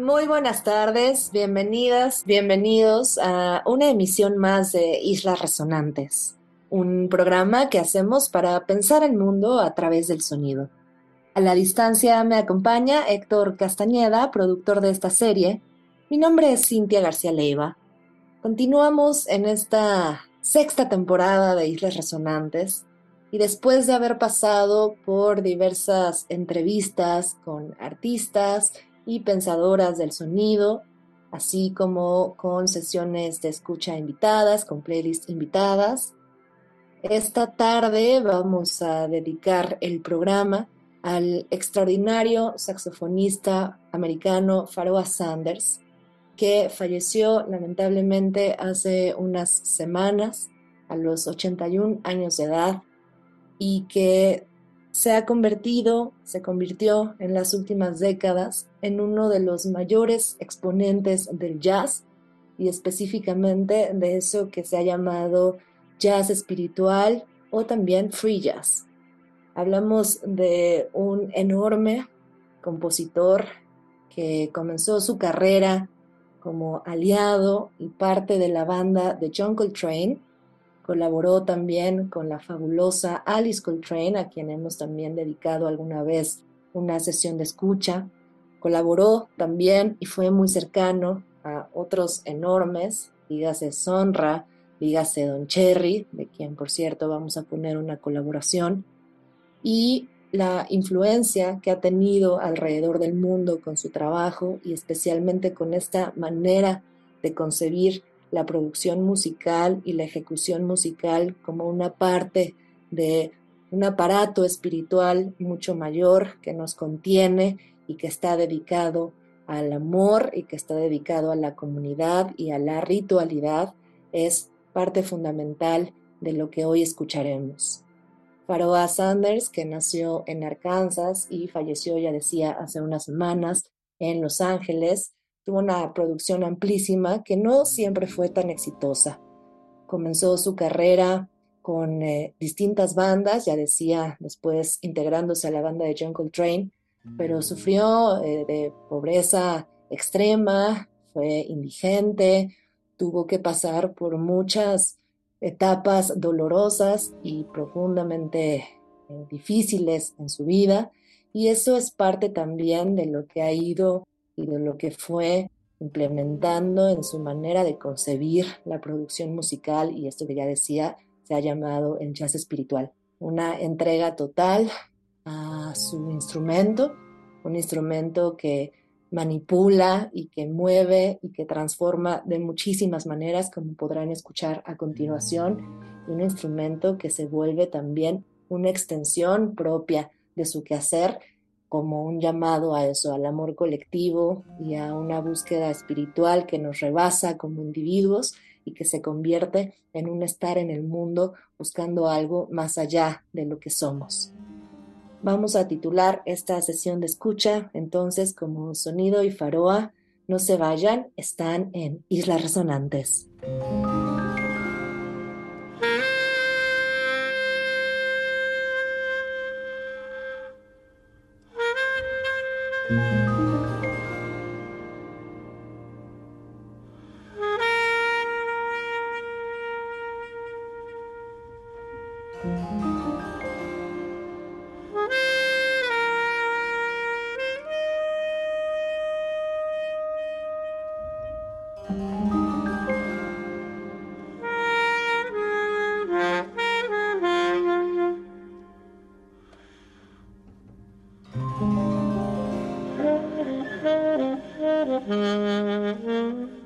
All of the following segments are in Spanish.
Muy buenas tardes, bienvenidas, bienvenidos a una emisión más de Islas Resonantes, un programa que hacemos para pensar el mundo a través del sonido. A la distancia me acompaña Héctor Castañeda, productor de esta serie. Mi nombre es Cintia García Leiva. Continuamos en esta sexta temporada de Islas Resonantes y después de haber pasado por diversas entrevistas con artistas, y pensadoras del sonido, así como con sesiones de escucha invitadas, con playlists invitadas. Esta tarde vamos a dedicar el programa al extraordinario saxofonista americano Pharoah Sanders, que falleció lamentablemente hace unas semanas a los 81 años de edad y que se ha convertido, se convirtió en las últimas décadas en uno de los mayores exponentes del jazz y específicamente de eso que se ha llamado jazz espiritual o también free jazz. Hablamos de un enorme compositor que comenzó su carrera como aliado y parte de la banda de John Coltrane Colaboró también con la fabulosa Alice Coltrane, a quien hemos también dedicado alguna vez una sesión de escucha. Colaboró también y fue muy cercano a otros enormes, dígase Sonra, dígase Don Cherry, de quien por cierto vamos a poner una colaboración, y la influencia que ha tenido alrededor del mundo con su trabajo y especialmente con esta manera de concebir la producción musical y la ejecución musical como una parte de un aparato espiritual mucho mayor que nos contiene y que está dedicado al amor y que está dedicado a la comunidad y a la ritualidad es parte fundamental de lo que hoy escucharemos. Pharoah Sanders, que nació en Arkansas y falleció, ya decía, hace unas semanas en Los Ángeles, Tuvo una producción amplísima que no siempre fue tan exitosa. Comenzó su carrera con eh, distintas bandas, ya decía, después integrándose a la banda de John Coltrane, pero sufrió eh, de pobreza extrema, fue indigente, tuvo que pasar por muchas etapas dolorosas y profundamente eh, difíciles en su vida, y eso es parte también de lo que ha ido y de lo que fue implementando en su manera de concebir la producción musical y esto que ya decía se ha llamado el jazz espiritual. Una entrega total a su instrumento, un instrumento que manipula y que mueve y que transforma de muchísimas maneras, como podrán escuchar a continuación, un instrumento que se vuelve también una extensión propia de su quehacer como un llamado a eso, al amor colectivo y a una búsqueda espiritual que nos rebasa como individuos y que se convierte en un estar en el mundo buscando algo más allá de lo que somos. Vamos a titular esta sesión de escucha entonces como Sonido y Faroa. No se vayan, están en Islas Resonantes. Mm-hmm.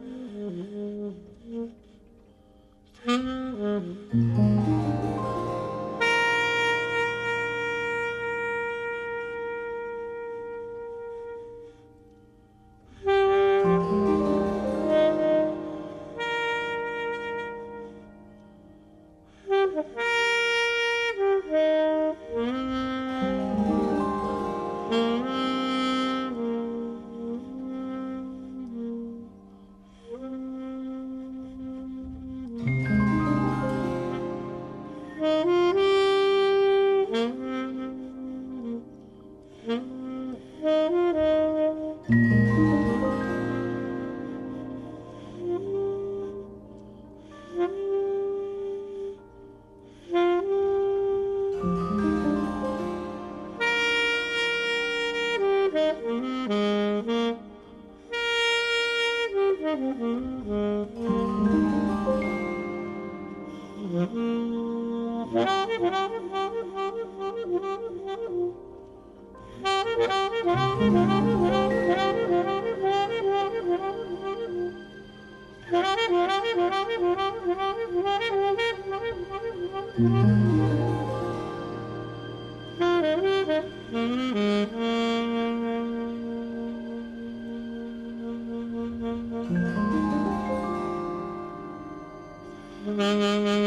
Música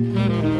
Mm-hmm.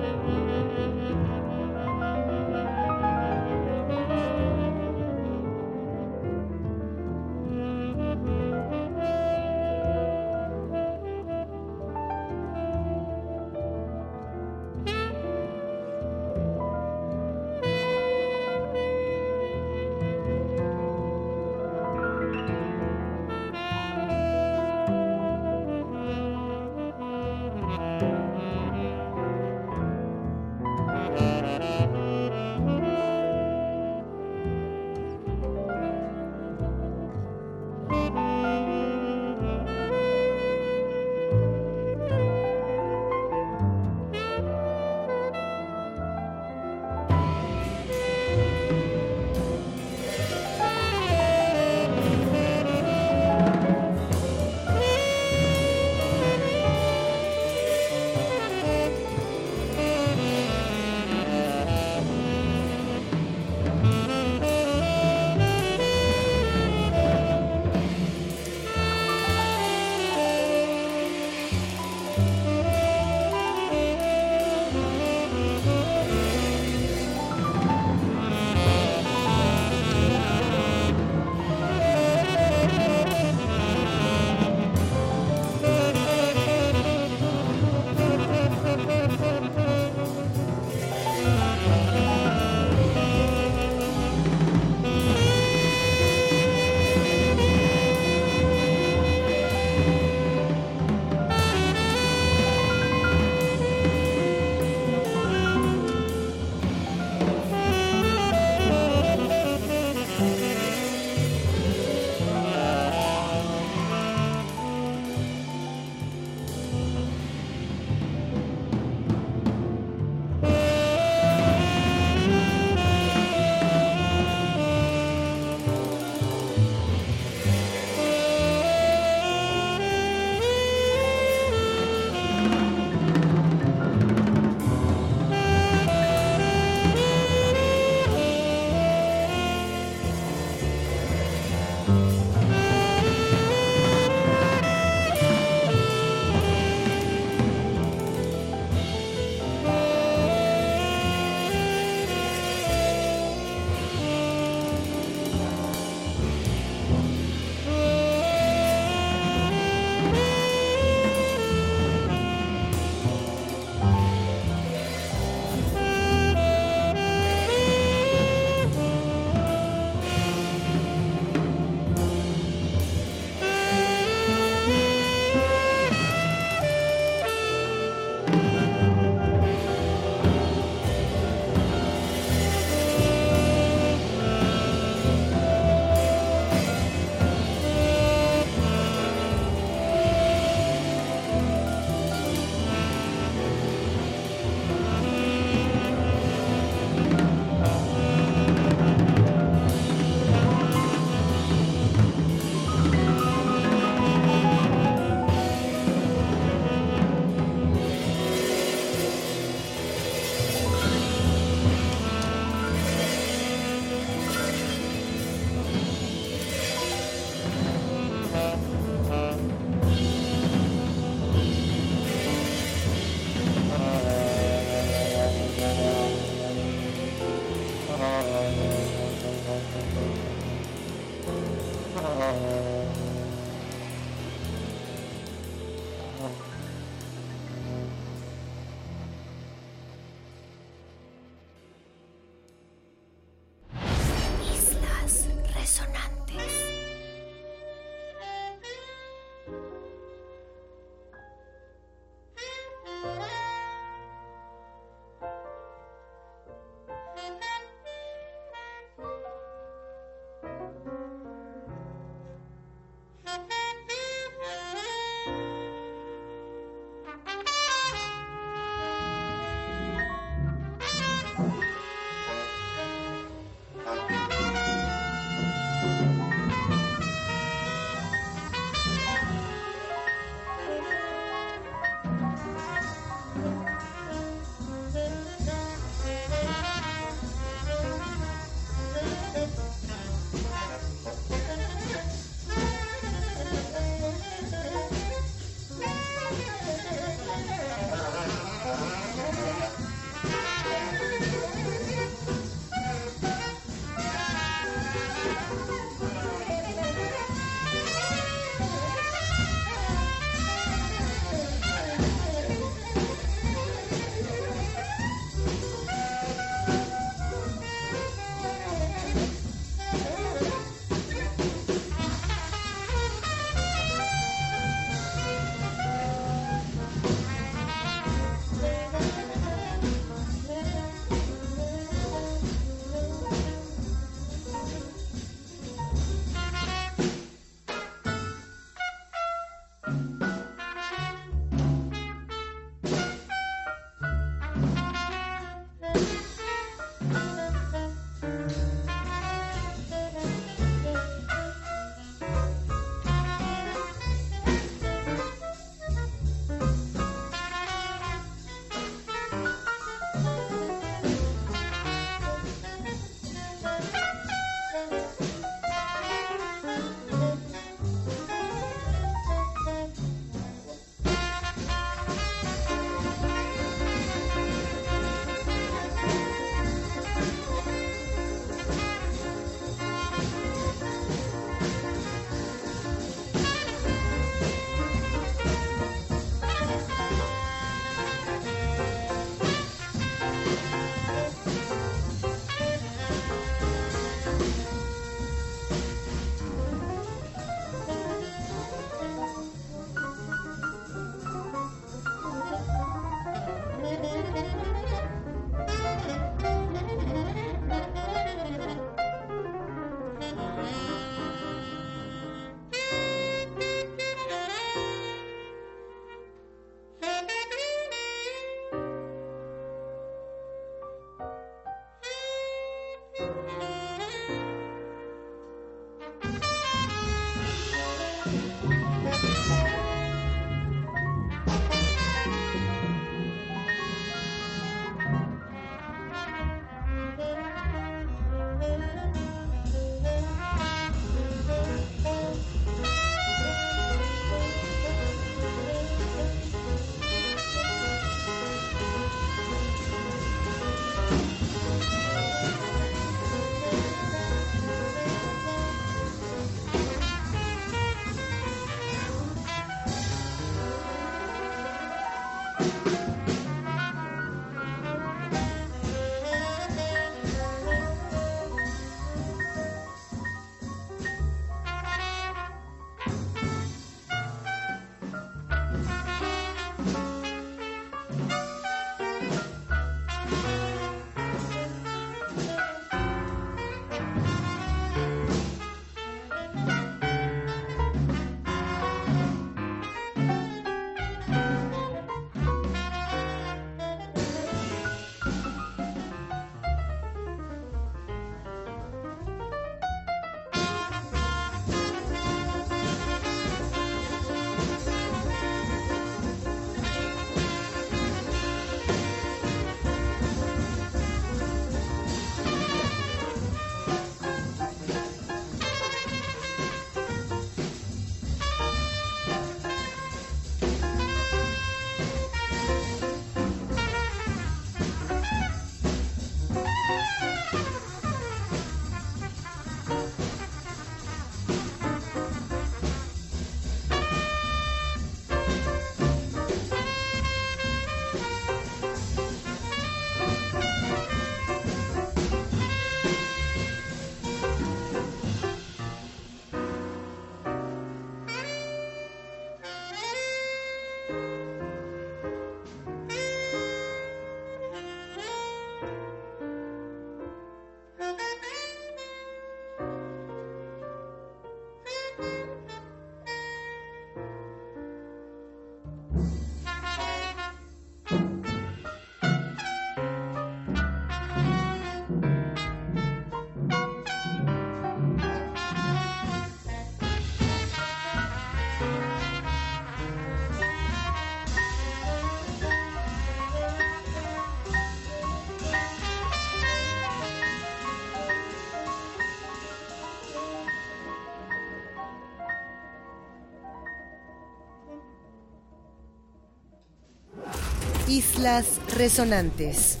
Islas Resonantes.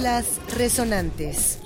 Islas Resonantes.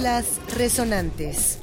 Islas Resonantes.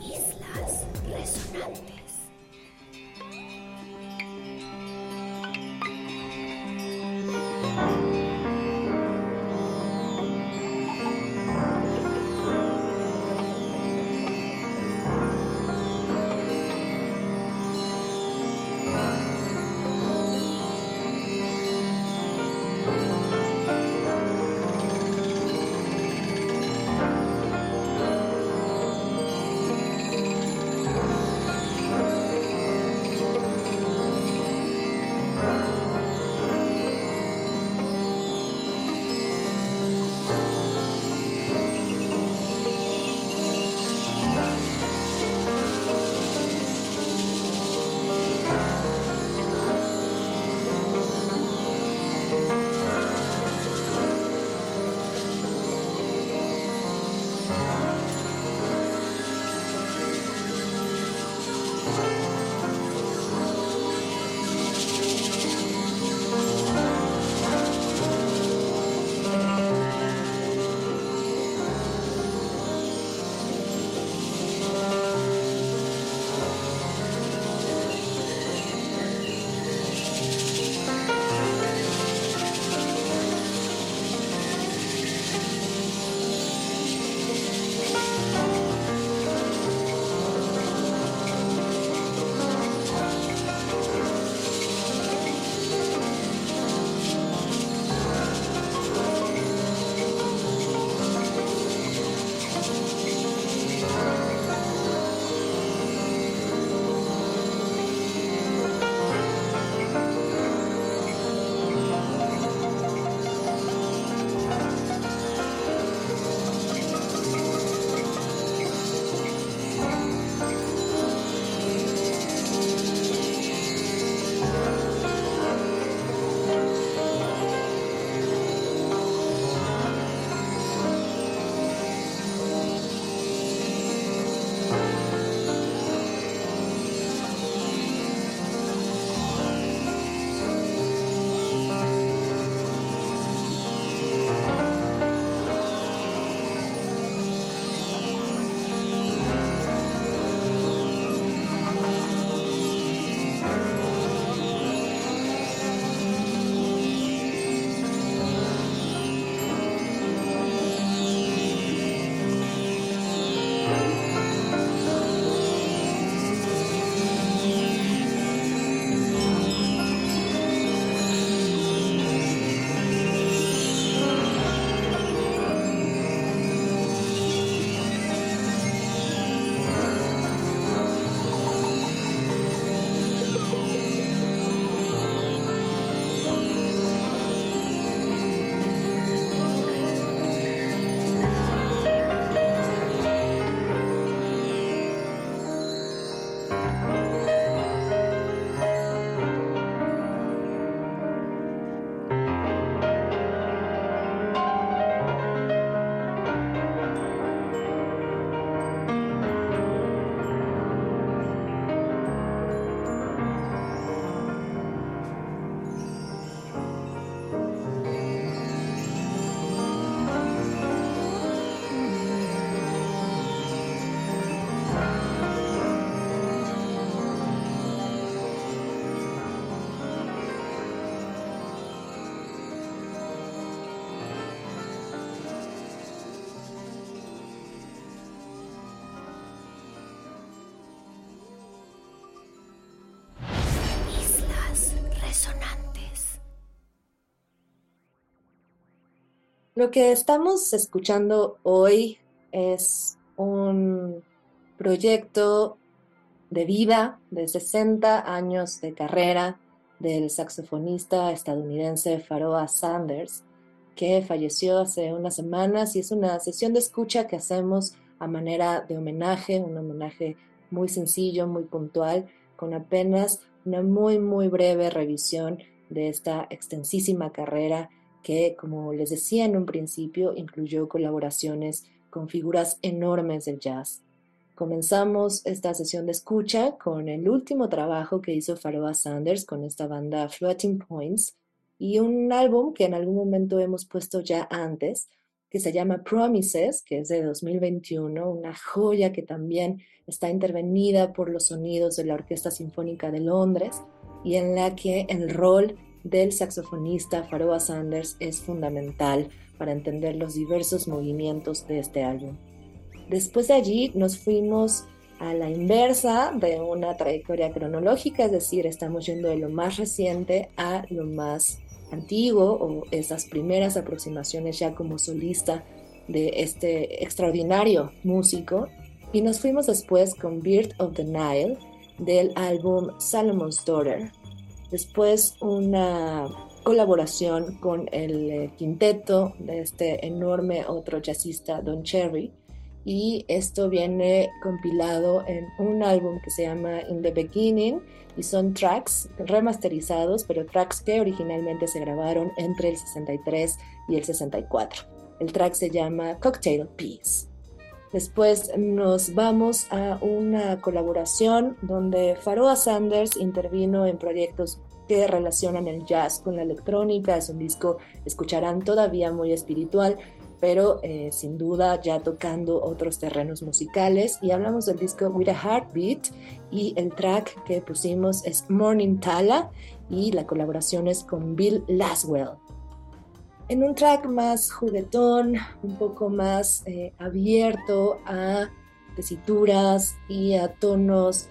Lo que estamos escuchando hoy es un proyecto de vida de 60 años de carrera del saxofonista estadounidense Pharoah Sanders, que falleció hace unas semanas y es una sesión de escucha que hacemos a manera de homenaje, un homenaje muy sencillo, muy puntual, con apenas una muy, muy breve revisión de esta extensísima carrera que, como les decía en un principio, incluyó colaboraciones con figuras enormes del jazz. Comenzamos esta sesión de escucha con el último trabajo que hizo Pharoah Sanders con esta banda Floating Points y un álbum que en algún momento hemos puesto ya antes, que se llama Promises, que es de 2021, una joya que también está intervenida por los sonidos de la Orquesta Sinfónica de Londres y en la que el rol del saxofonista Pharoah Sanders es fundamental para entender los diversos movimientos de este álbum. Después de allí nos fuimos a la inversa de una trayectoria cronológica, es decir, estamos yendo de lo más reciente a lo más antiguo o esas primeras aproximaciones ya como solista de este extraordinario músico. Y nos fuimos después con Bird of the Nile del álbum Salomon's Daughter. Después una colaboración con el eh, quinteto de este enorme otro jazzista Don Cherry y esto viene compilado en un álbum que se llama In the Beginning y son tracks remasterizados, pero tracks que originalmente se grabaron entre el 63 y el 64. El track se llama Cocktail Peace. Después nos vamos a una colaboración donde Pharoah Sanders intervino en proyectos que relacionan el jazz con la electrónica. Es un disco, escucharán, todavía muy espiritual, pero eh, sin duda ya tocando otros terrenos musicales. Y hablamos del disco With a Heartbeat y el track que pusimos es Morning Tala y la colaboración es con Bill Laswell. En un track más juguetón, un poco más eh, abierto a tesituras y a tonos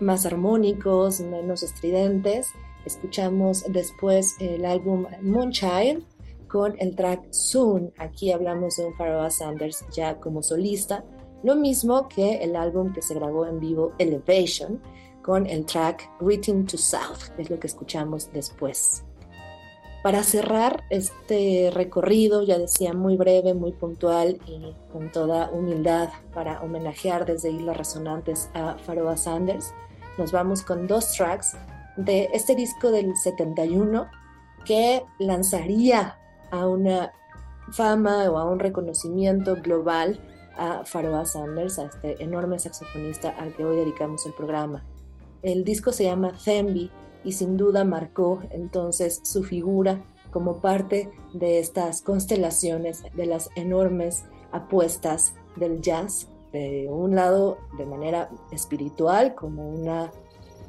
más armónicos, menos estridentes, escuchamos después el álbum Moonchild con el track Soon. Aquí hablamos de un Pharoah Sanders ya como solista, lo mismo que el álbum que se grabó en vivo Elevation con el track Greeting to South, es lo que escuchamos después. Para cerrar este recorrido, ya decía, muy breve, muy puntual y con toda humildad para homenajear desde Islas Resonantes a Pharoah Sanders, nos vamos con dos tracks de este disco del 71 que lanzaría a una fama o a un reconocimiento global a Pharoah Sanders, a este enorme saxofonista al que hoy dedicamos el programa. El disco se llama Thembi y sin duda marcó entonces su figura como parte de estas constelaciones de las enormes apuestas del jazz, de un lado de manera espiritual como una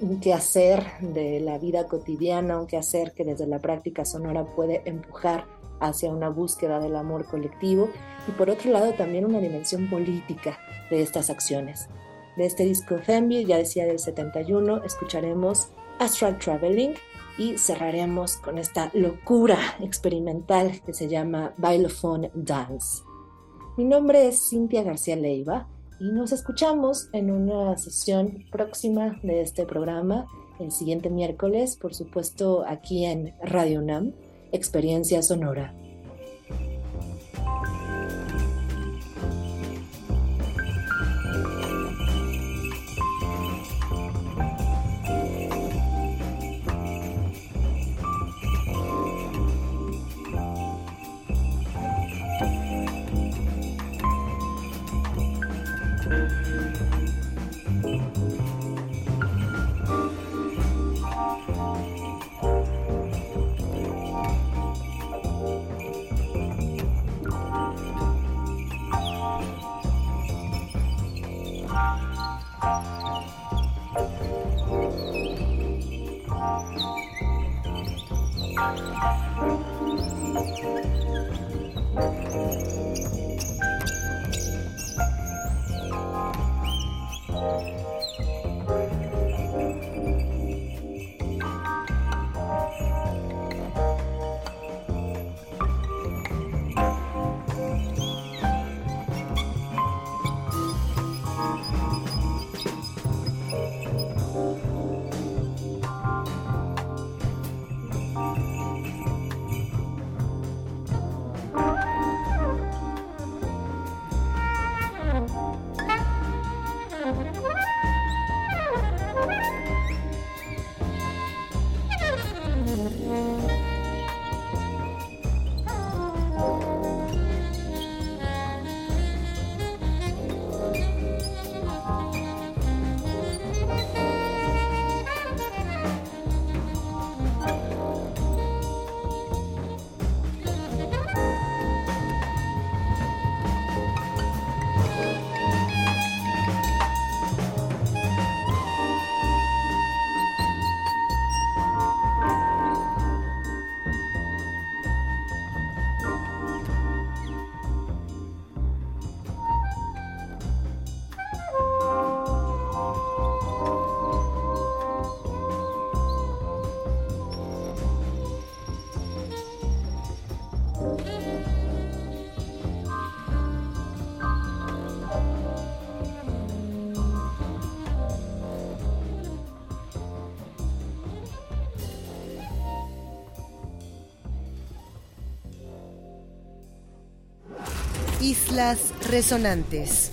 un quehacer de la vida cotidiana, un quehacer que desde la práctica sonora puede empujar hacia una búsqueda del amor colectivo y por otro lado también una dimensión política de estas acciones. De este disco Thembi, ya decía del 71, escucharemos Astral Traveling y cerraremos con esta locura experimental que se llama Bailophone Dance. Mi nombre es Cintia García Leiva y nos escuchamos en una sesión próxima de este programa el siguiente miércoles, por supuesto aquí en Radio NAM experiencia sonora. Islas Resonantes.